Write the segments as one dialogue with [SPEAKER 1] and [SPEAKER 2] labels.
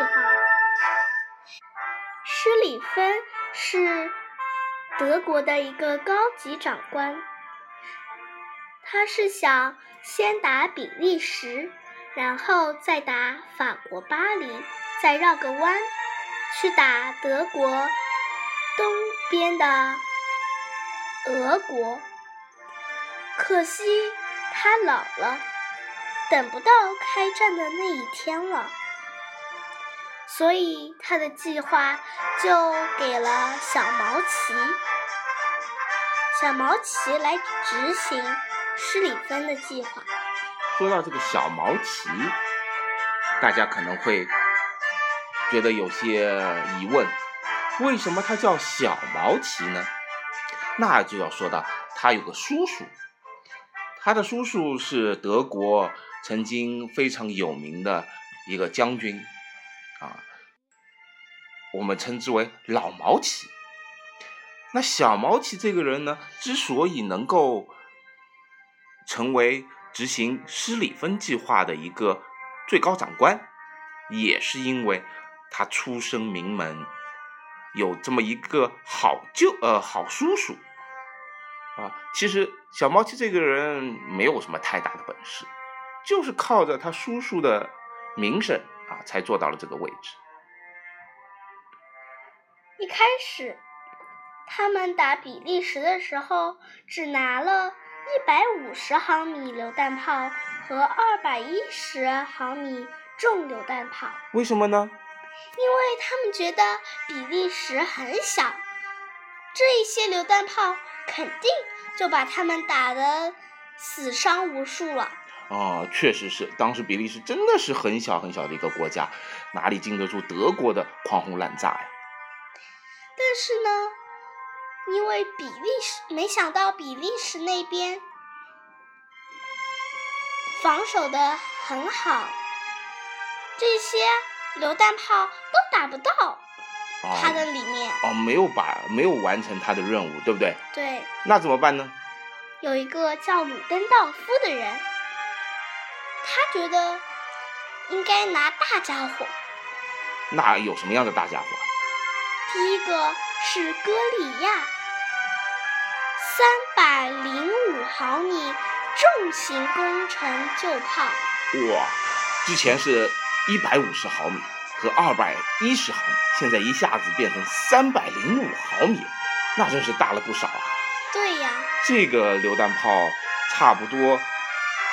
[SPEAKER 1] 里芬计划。施里芬是德国的一个高级长官，他是想先打比利时，然后再打法国巴黎，再绕个弯去打德国东边的。俄国，可惜他老了，等不到开战的那一天了，所以他的计划就给了小毛奇。小毛奇来执行施里芬的计划。
[SPEAKER 2] 说到这个小毛奇，大家可能会觉得有些疑问：为什么他叫小毛奇呢？那就要说到他有个叔叔，他的叔叔是德国曾经非常有名的一个将军，啊，我们称之为老毛奇。那小毛奇这个人呢，之所以能够成为执行施里芬计划的一个最高长官，也是因为他出身名门，有这么一个好舅呃好叔叔。啊，其实小毛奇这个人没有什么太大的本事，就是靠着他叔叔的名声啊，才做到了这个位置。
[SPEAKER 1] 一开始，他们打比利时的时候，只拿了一百五十毫米榴弹炮和二百一十毫米重榴弹炮。
[SPEAKER 2] 为什么呢？
[SPEAKER 1] 因为他们觉得比利时很小，这一些榴弹炮。肯定就把他们打得死伤无数了。
[SPEAKER 2] 哦，确实是，当时比利时真的是很小很小的一个国家，哪里经得住德国的狂轰滥炸呀？
[SPEAKER 1] 但是呢，因为比利时没想到比利时那边防守的很好，这些榴弹炮都打不到。他的里面
[SPEAKER 2] 哦，没有把没有完成他的任务，对不对？
[SPEAKER 1] 对。
[SPEAKER 2] 那怎么办呢？
[SPEAKER 1] 有一个叫鲁登道夫的人，他觉得应该拿大家伙。
[SPEAKER 2] 那有什么样的大家伙？
[SPEAKER 1] 第一个是歌利亚，三百零五毫米重型工程旧炮。
[SPEAKER 2] 哇，之前是一百五十毫米。和二百一十毫米，现在一下子变成三百零五毫米，那真是大了不少啊！
[SPEAKER 1] 对呀，
[SPEAKER 2] 这个榴弹炮差不多，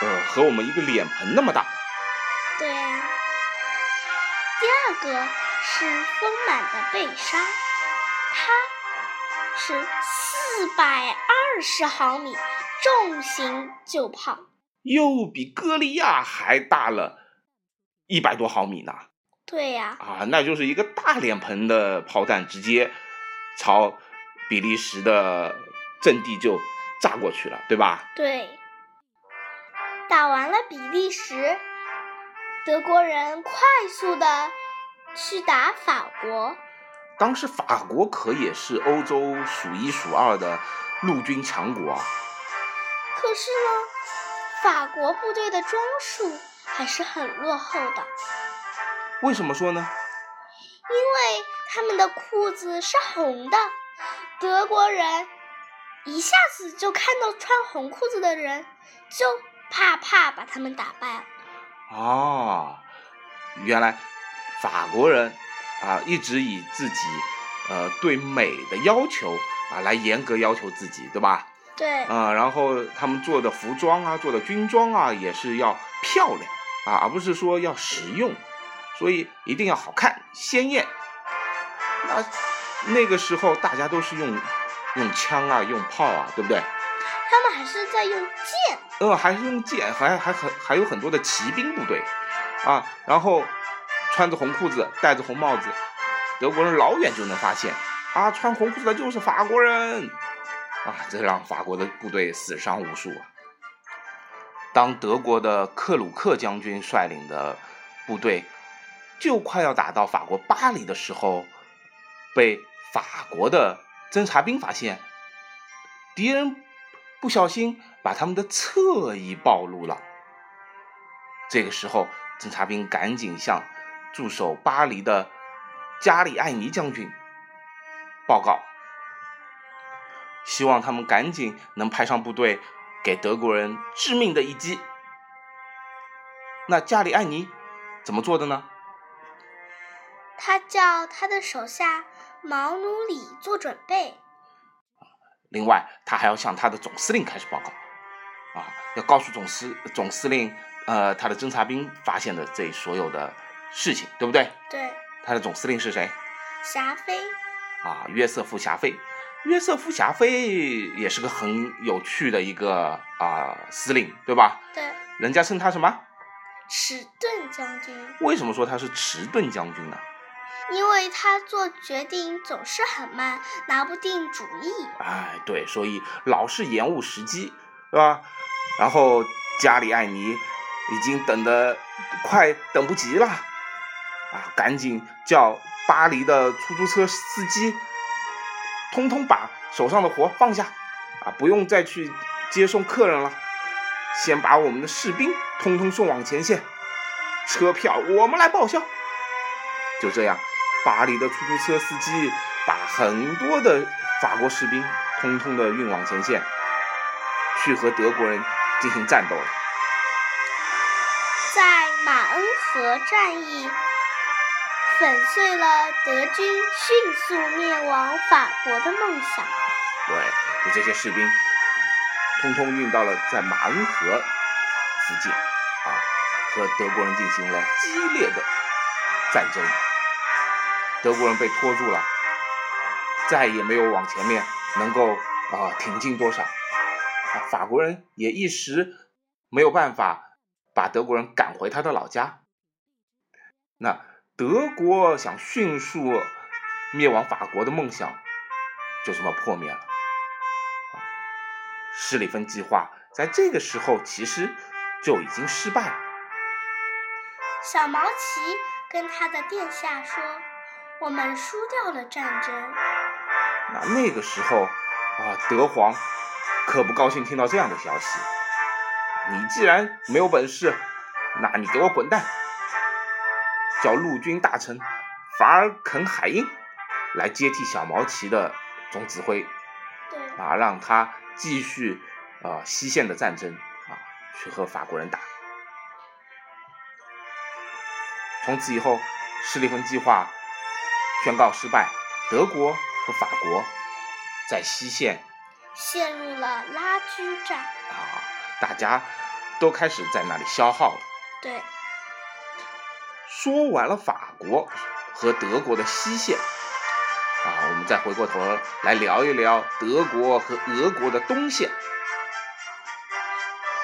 [SPEAKER 2] 呃，和我们一个脸盆那么大。
[SPEAKER 1] 对呀。第二个是丰满的贝沙，它是四百二十毫米重型旧炮，
[SPEAKER 2] 又比歌利亚还大了一百多毫米呢。
[SPEAKER 1] 对呀，
[SPEAKER 2] 啊，那就是一个大脸盆的炮弹，直接朝比利时的阵地就炸过去了，对吧？
[SPEAKER 1] 对。打完了比利时，德国人快速的去打法国。
[SPEAKER 2] 当时法国可也是欧洲数一数二的陆军强国啊。
[SPEAKER 1] 可是呢，法国部队的装束还是很落后的。
[SPEAKER 2] 为什么说呢？
[SPEAKER 1] 因为他们的裤子是红的，德国人一下子就看到穿红裤子的人，就怕怕把他们打败了。
[SPEAKER 2] 哦，原来法国人啊一直以自己呃对美的要求啊来严格要求自己，对吧？
[SPEAKER 1] 对。
[SPEAKER 2] 啊，然后他们做的服装啊，做的军装啊，也是要漂亮啊，而不是说要实用。所以一定要好看鲜艳。那那个时候大家都是用用枪啊，用炮啊，对不对？
[SPEAKER 1] 他们还是在用剑。
[SPEAKER 2] 呃，还是用剑，还还很还有很多的骑兵部队啊。然后穿着红裤子，戴着红帽子，德国人老远就能发现啊，穿红裤子的就是法国人啊，这让法国的部队死伤无数啊。当德国的克鲁克将军率领的部队。就快要打到法国巴黎的时候，被法国的侦察兵发现，敌人不小心把他们的侧翼暴露了。这个时候，侦察兵赶紧向驻守巴黎的加里艾尼将军报告，希望他们赶紧能派上部队，给德国人致命的一击。那加里艾尼怎么做的呢？
[SPEAKER 1] 他叫他的手下毛努里做准备。
[SPEAKER 2] 另外，他还要向他的总司令开始报告，啊，要告诉总司总司令，呃，他的侦察兵发现的这所有的事情，对不对？
[SPEAKER 1] 对。
[SPEAKER 2] 他的总司令是谁？
[SPEAKER 1] 霞飞。
[SPEAKER 2] 啊，约瑟夫·霞飞。约瑟夫·霞飞也是个很有趣的一个啊司令，对吧？
[SPEAKER 1] 对。
[SPEAKER 2] 人家称他什么？
[SPEAKER 1] 迟钝将军。
[SPEAKER 2] 为什么说他是迟钝将军呢？
[SPEAKER 1] 因为他做决定总是很慢，拿不定主意。
[SPEAKER 2] 哎，对，所以老是延误时机，对吧？然后加里艾尼已经等得快等不及了，啊，赶紧叫巴黎的出租车司机，通通把手上的活放下，啊，不用再去接送客人了，先把我们的士兵通通送往前线，车票我们来报销。就这样。巴黎的出租车司机把很多的法国士兵通通的运往前线，去和德国人进行战斗了。
[SPEAKER 1] 在马恩河战役粉碎了德军迅速灭亡法国的梦想。
[SPEAKER 2] 对，就这些士兵，通通运到了在马恩河附近，啊，和德国人进行了激烈的战争。德国人被拖住了，再也没有往前面能够啊挺进多少，啊法国人也一时没有办法把德国人赶回他的老家，那德国想迅速灭亡法国的梦想就这么破灭了，啊施里芬计划在这个时候其实就已经失败了。
[SPEAKER 1] 小毛奇跟他的殿下说。我们输掉了战争。
[SPEAKER 2] 那那个时候啊，德皇可不高兴听到这样的消息。你既然没有本事，那你给我滚蛋！叫陆军大臣法尔肯海因来接替小毛奇的总指挥，啊，让他继续啊西线的战争啊，去和法国人打。从此以后，施利芬计划。宣告失败，德国和法国在西线
[SPEAKER 1] 陷入了拉锯战
[SPEAKER 2] 啊！大家都开始在那里消耗了。
[SPEAKER 1] 对，
[SPEAKER 2] 说完了法国和德国的西线啊，我们再回过头来聊一聊德国和俄国的东线。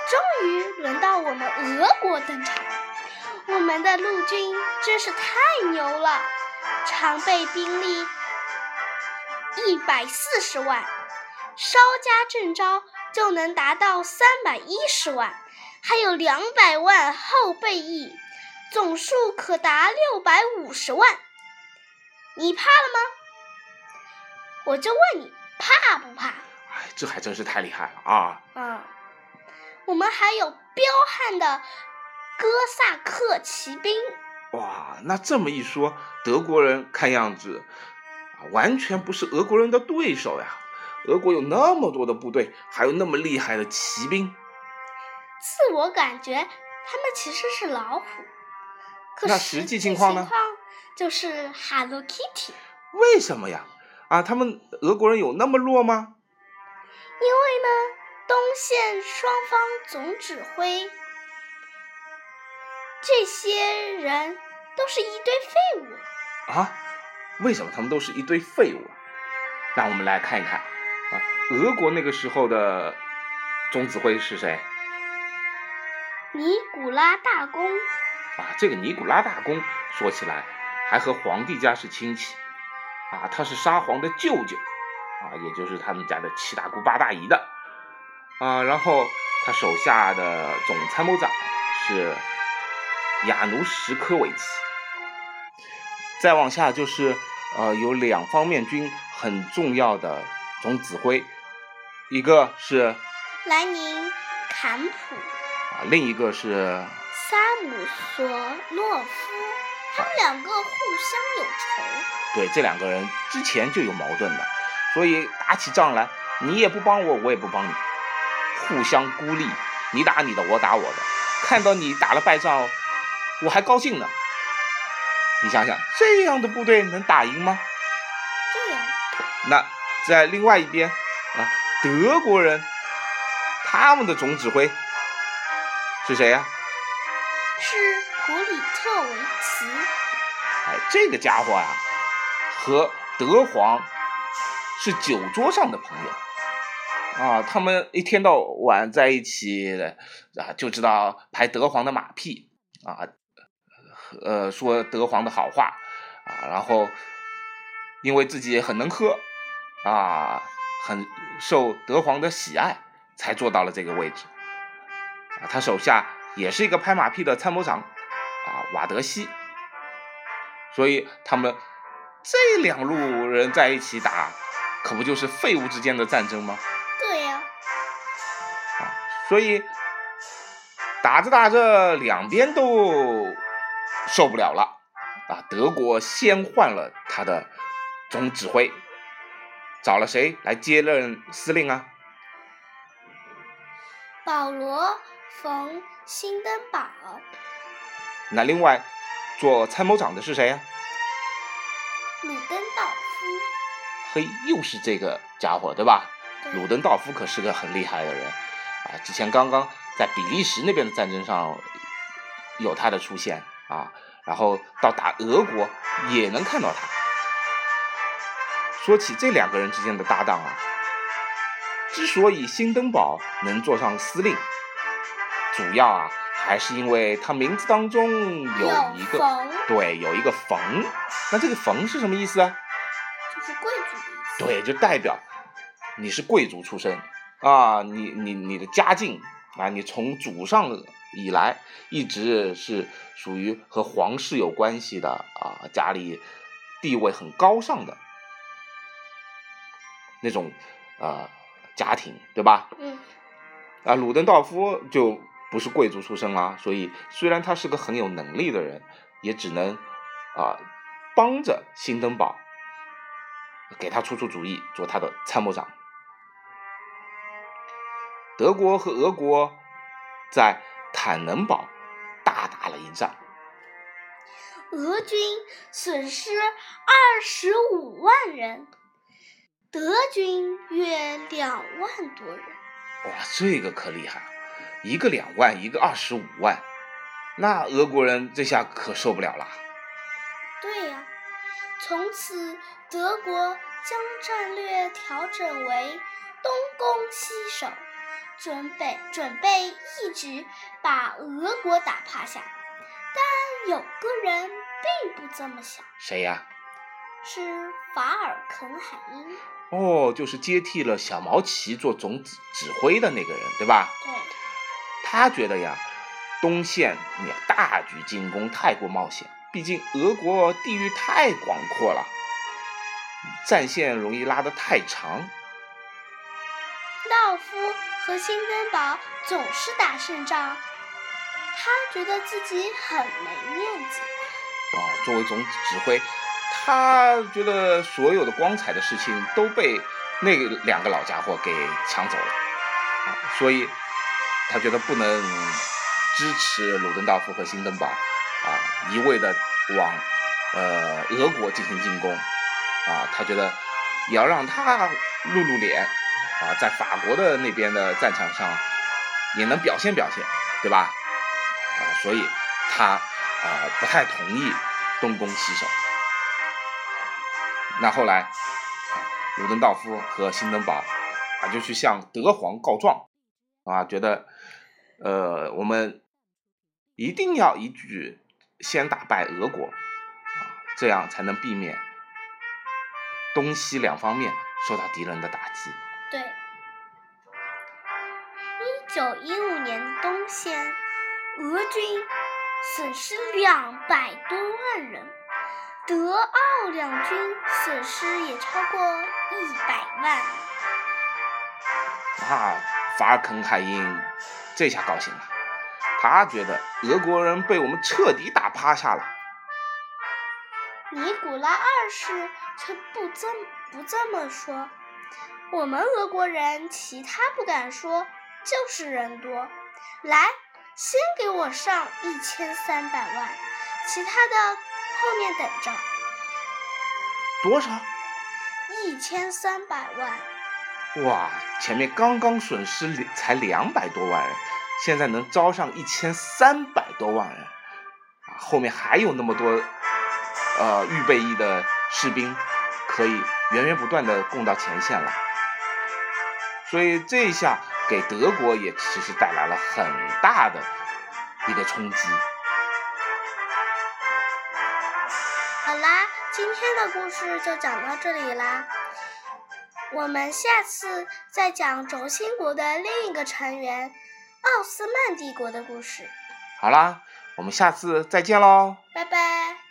[SPEAKER 1] 终于轮到我们俄国登场，我们的陆军真是太牛了。常备兵力一百四十万，稍加征召就能达到三百一十万，还有两百万后备役，总数可达六百五十万。你怕了吗？我就问你，怕不怕？
[SPEAKER 2] 哎，这还真是太厉害了啊！
[SPEAKER 1] 啊，我们还有彪悍的哥萨克骑兵。
[SPEAKER 2] 哇，那这么一说，德国人看样子啊，完全不是俄国人的对手呀。俄国有那么多的部队，还有那么厉害的骑兵。
[SPEAKER 1] 自我感觉他们其实是老虎，可
[SPEAKER 2] 那
[SPEAKER 1] 实
[SPEAKER 2] 际情况呢？
[SPEAKER 1] 就是 Hello Kitty。
[SPEAKER 2] 为什么呀？啊，他们俄国人有那么弱吗？
[SPEAKER 1] 因为呢，东线双方总指挥。这些人都是一堆废物
[SPEAKER 2] 啊！为什么他们都是一堆废物？那我们来看一看啊，俄国那个时候的总指挥是谁？
[SPEAKER 1] 尼古拉大公
[SPEAKER 2] 啊，这个尼古拉大公说起来还和皇帝家是亲戚啊，他是沙皇的舅舅啊，也就是他们家的七大姑八大姨的啊。然后他手下的总参谋长是。亚努什科维奇，再往下就是呃有两方面军很重要的总指挥，一个是
[SPEAKER 1] 莱宁坎普，
[SPEAKER 2] 啊，另一个是
[SPEAKER 1] 萨姆索诺夫，他们两个互相有仇。
[SPEAKER 2] 对，这两个人之前就有矛盾的，所以打起仗来，你也不帮我，我也不帮你，互相孤立，你打你的，我打我的。看到你打了败仗，我还高兴呢。你想想，这样的部队能打赢吗？
[SPEAKER 1] 对呀。
[SPEAKER 2] 那在另外一边啊，德国人他们的总指挥是谁呀？
[SPEAKER 1] 是古里特维奇。
[SPEAKER 2] 哎，这个家伙呀，和德皇是酒桌上的朋友啊，他们一天到晚在一起啊，就知道拍德皇的马屁啊。呃，说德皇的好话啊，然后因为自己很能喝啊，很受德皇的喜爱，才做到了这个位置啊。他手下也是一个拍马屁的参谋长啊，瓦德西。所以他们这两路人在一起打，可不就是废物之间的战争吗？
[SPEAKER 1] 对呀。
[SPEAKER 2] 啊，所以打着打着，两边都。受不了了，啊！德国先换了他的总指挥，找了谁来接任司令啊？
[SPEAKER 1] 保罗·冯·辛登堡。
[SPEAKER 2] 那另外做参谋长的是谁呀？
[SPEAKER 1] 鲁登道夫。
[SPEAKER 2] 嘿，又是这个家伙，对吧？鲁登道夫可是个很厉害的人啊！之前刚刚在比利时那边的战争上有他的出现。啊，然后到打俄国也能看到他。说起这两个人之间的搭档啊，之所以辛登堡能做上司令，主要啊还是因为他名字当中有一个对，有一个冯。那这个冯是什么意思啊？
[SPEAKER 1] 就是贵族的意思。
[SPEAKER 2] 对，就代表你是贵族出身啊，你你你的家境啊，你从祖上。以来一直是属于和皇室有关系的啊，家里地位很高尚的那种啊家庭，对吧？
[SPEAKER 1] 嗯。
[SPEAKER 2] 啊，鲁登道夫就不是贵族出身啦，所以虽然他是个很有能力的人，也只能啊帮着辛登堡，给他出出主意，做他的参谋长。德国和俄国在。坦能堡大打了一仗，
[SPEAKER 1] 俄军损失二十五万人，德军约两万多人。
[SPEAKER 2] 哇，这个可厉害，一个两万，一个二十五万，那俄国人这下可受不了了。
[SPEAKER 1] 对呀，从此德国将战略调整为东攻西守。准备准备一直把俄国打趴下，但有个人并不这么想。
[SPEAKER 2] 谁呀？
[SPEAKER 1] 是法尔肯海因。
[SPEAKER 2] 哦，就是接替了小毛奇做总指指挥的那个人，对吧？
[SPEAKER 1] 对。
[SPEAKER 2] 他觉得呀，东线你大举进攻太过冒险，毕竟俄国地域太广阔了，战线容易拉得太长。
[SPEAKER 1] 道夫。和辛登堡总是打胜仗，他觉得自己很没面子。
[SPEAKER 2] 哦，作为总指挥，他觉得所有的光彩的事情都被那两个老家伙给抢走了，啊，所以他觉得不能支持鲁登道夫和辛登堡啊，一味的往呃俄国进行进攻，啊，他觉得也要让他露露脸。啊，在法国的那边的战场上也能表现表现，对吧？啊，所以他啊不太同意东攻西守。那后来，鲁登道夫和辛登堡啊就去向德皇告状，啊，觉得呃我们一定要一举先打败俄国，啊，这样才能避免东西两方面受到敌人的打击。
[SPEAKER 1] 对，一九一五年冬天，俄军损失两百多万人，德奥两军损失也超过一百万。
[SPEAKER 2] 啊，法尔肯海因这下高兴了，他觉得俄国人被我们彻底打趴下了。
[SPEAKER 1] 尼古拉二世却不这不这么说，我们俄国人其他不敢说，就是人多。来，先给我上一千三百万，其他的后面等着。
[SPEAKER 2] 多少？
[SPEAKER 1] 一千三百万。
[SPEAKER 2] 哇，前面刚刚损失才两百多万人，现在能招上一千三百多万人，啊，后面还有那么多。呃，预备役的士兵可以源源不断的供到前线来，所以这一下给德国也其实带来了很大的一个冲击。
[SPEAKER 1] 好啦，今天的故事就讲到这里啦，我们下次再讲轴心国的另一个成员奥斯曼帝国的故事。
[SPEAKER 2] 好啦，我们下次再见喽，
[SPEAKER 1] 拜拜。